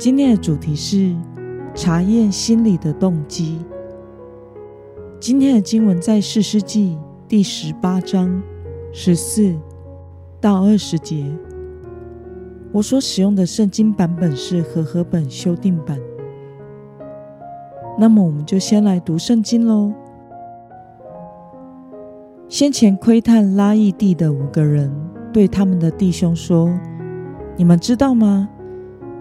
今天的主题是查验心里的动机。今天的经文在四世纪第十八章十四到二十节。我所使用的圣经版本是和合本修订版。那么，我们就先来读圣经喽。先前窥探拉邑地的五个人对他们的弟兄说：“你们知道吗？”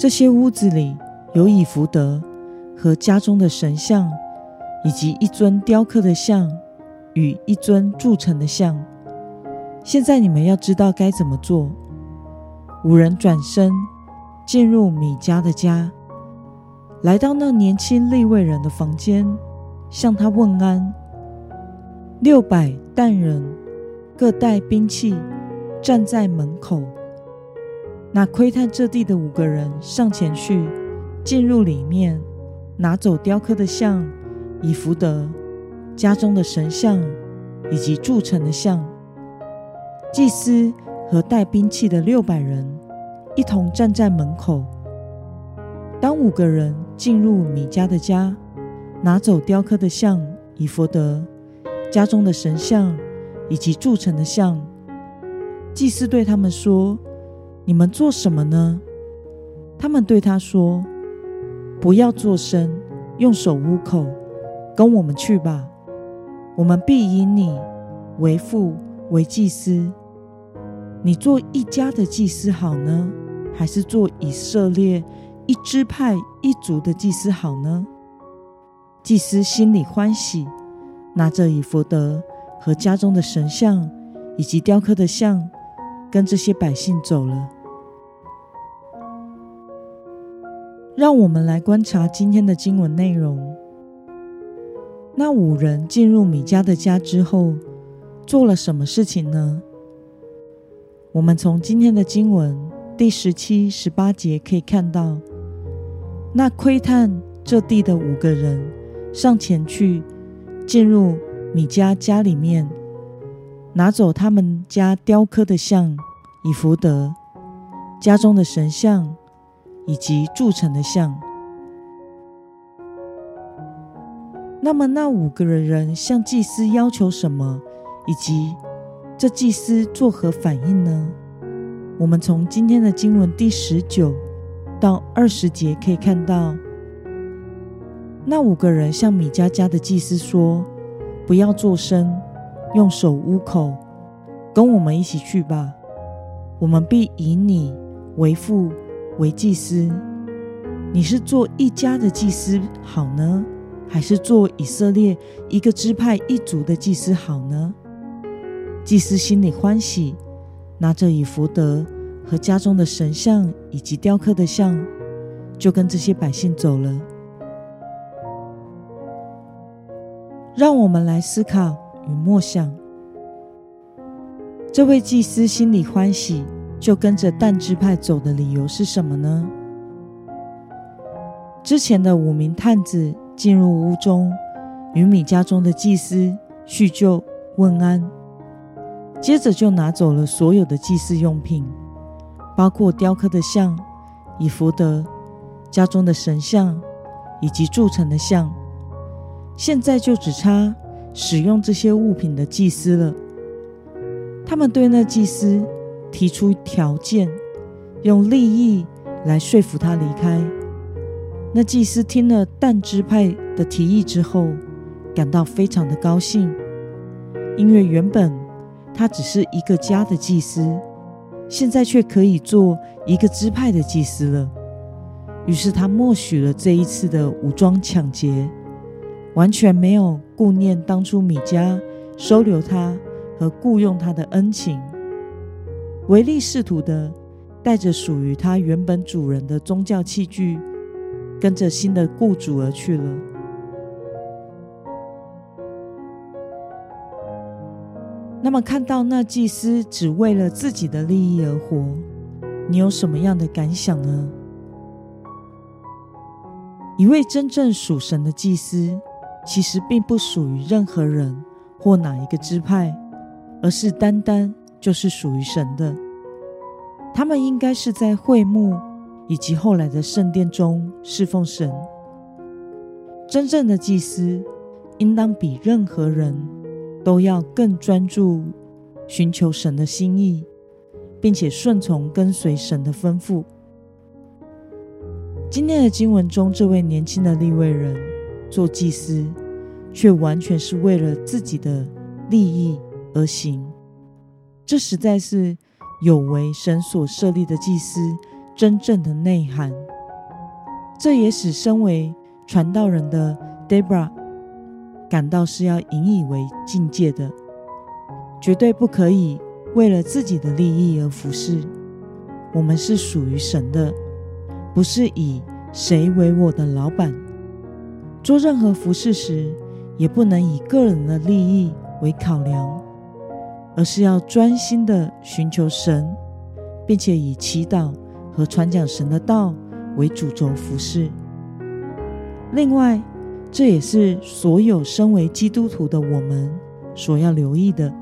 这些屋子里有以福德和家中的神像，以及一尊雕刻的像与一尊铸成的像。现在你们要知道该怎么做。五人转身进入米迦的家，来到那年轻利未人的房间，向他问安。六百担人各带兵器，站在门口。那窥探这地的五个人上前去，进入里面，拿走雕刻的像、以福德家中的神像以及铸成的像。祭司和带兵器的六百人一同站在门口。当五个人进入米迦的家，拿走雕刻的像、以福德家中的神像以及铸成的像，祭司对他们说。你们做什么呢？他们对他说：“不要作声，用手捂口，跟我们去吧。我们必以你为父为祭司。你做一家的祭司好呢，还是做以色列一支派一族的祭司好呢？”祭司心里欢喜，拿着以弗德和家中的神像以及雕刻的像，跟这些百姓走了。让我们来观察今天的经文内容。那五人进入米迦的家之后，做了什么事情呢？我们从今天的经文第十七、十八节可以看到，那窥探这地的五个人上前去，进入米迦家里面，拿走他们家雕刻的像，以福德家中的神像。以及铸成的像。那么，那五个人向祭司要求什么，以及这祭司作何反应呢？我们从今天的经文第十九到二十节可以看到，那五个人向米迦家的祭司说：“不要作声，用手捂口，跟我们一起去吧。我们必以你为父。”为祭司，你是做一家的祭司好呢，还是做以色列一个支派一族的祭司好呢？祭司心里欢喜，拿着以福德和家中的神像以及雕刻的像，就跟这些百姓走了。让我们来思考与默想，这位祭司心里欢喜。就跟着但支派走的理由是什么呢？之前的五名探子进入屋中，与米家中的祭司叙旧问安，接着就拿走了所有的祭祀用品，包括雕刻的像、以福德家中的神像以及铸成的像。现在就只差使用这些物品的祭司了。他们对那祭司。提出条件，用利益来说服他离开。那祭司听了但支派的提议之后，感到非常的高兴，因为原本他只是一个家的祭司，现在却可以做一个支派的祭司了。于是他默许了这一次的武装抢劫，完全没有顾念当初米迦收留他和雇佣他的恩情。唯利是图的带着属于他原本主人的宗教器具，跟着新的雇主而去了。那么，看到那祭司只为了自己的利益而活，你有什么样的感想呢？一位真正属神的祭司，其实并不属于任何人或哪一个支派，而是单单就是属于神的。他们应该是在会幕以及后来的圣殿中侍奉神。真正的祭司，应当比任何人。都要更专注寻求神的心意，并且顺从跟随神的吩咐。今天的经文中，这位年轻的利未人做祭司，却完全是为了自己的利益而行，这实在是有违神所设立的祭司真正的内涵。这也使身为传道人的 Debra。感到是要引以为境界的，绝对不可以为了自己的利益而服侍。我们是属于神的，不是以谁为我的老板。做任何服侍时，也不能以个人的利益为考量，而是要专心的寻求神，并且以祈祷和传讲神的道为主轴服侍。另外，这也是所有身为基督徒的我们所要留意的。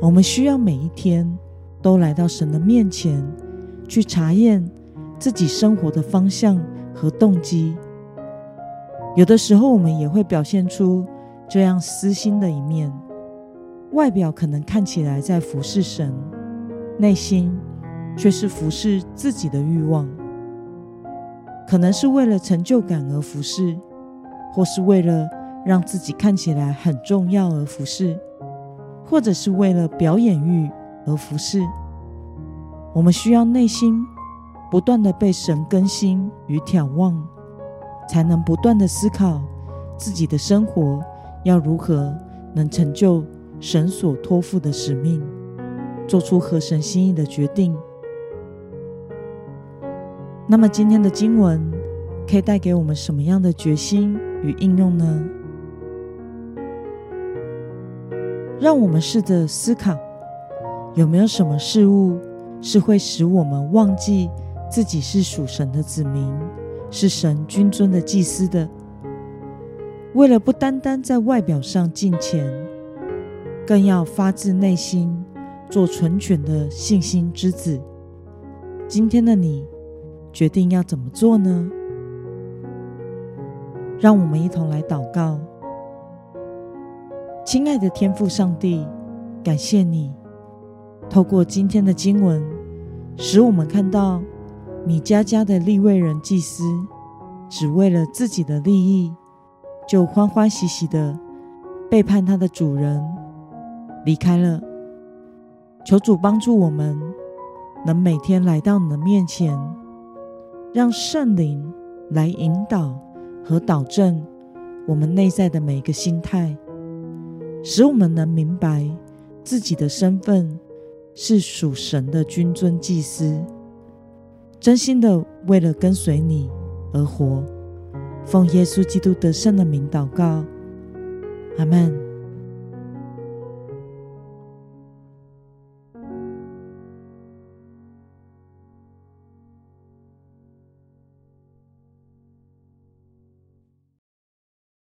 我们需要每一天都来到神的面前，去查验自己生活的方向和动机。有的时候，我们也会表现出这样私心的一面，外表可能看起来在服侍神，内心却是服侍自己的欲望，可能是为了成就感而服侍。或是为了让自己看起来很重要而服侍，或者是为了表演欲而服侍。我们需要内心不断的被神更新与眺望，才能不断的思考自己的生活要如何能成就神所托付的使命，做出合神心意的决定。那么今天的经文可以带给我们什么样的决心？与应用呢？让我们试着思考，有没有什么事物是会使我们忘记自己是属神的子民，是神君尊的祭司的？为了不单单在外表上敬虔，更要发自内心做纯全的信心之子。今天的你决定要怎么做呢？让我们一同来祷告，亲爱的天父上帝，感谢你透过今天的经文，使我们看到米迦家的立位人祭司，只为了自己的利益，就欢欢喜喜的背叛他的主人，离开了。求主帮助我们，能每天来到你的面前，让圣灵来引导。和导正我们内在的每一个心态，使我们能明白自己的身份是属神的君尊祭司，真心的为了跟随你而活。奉耶稣基督得胜的名祷告，阿门。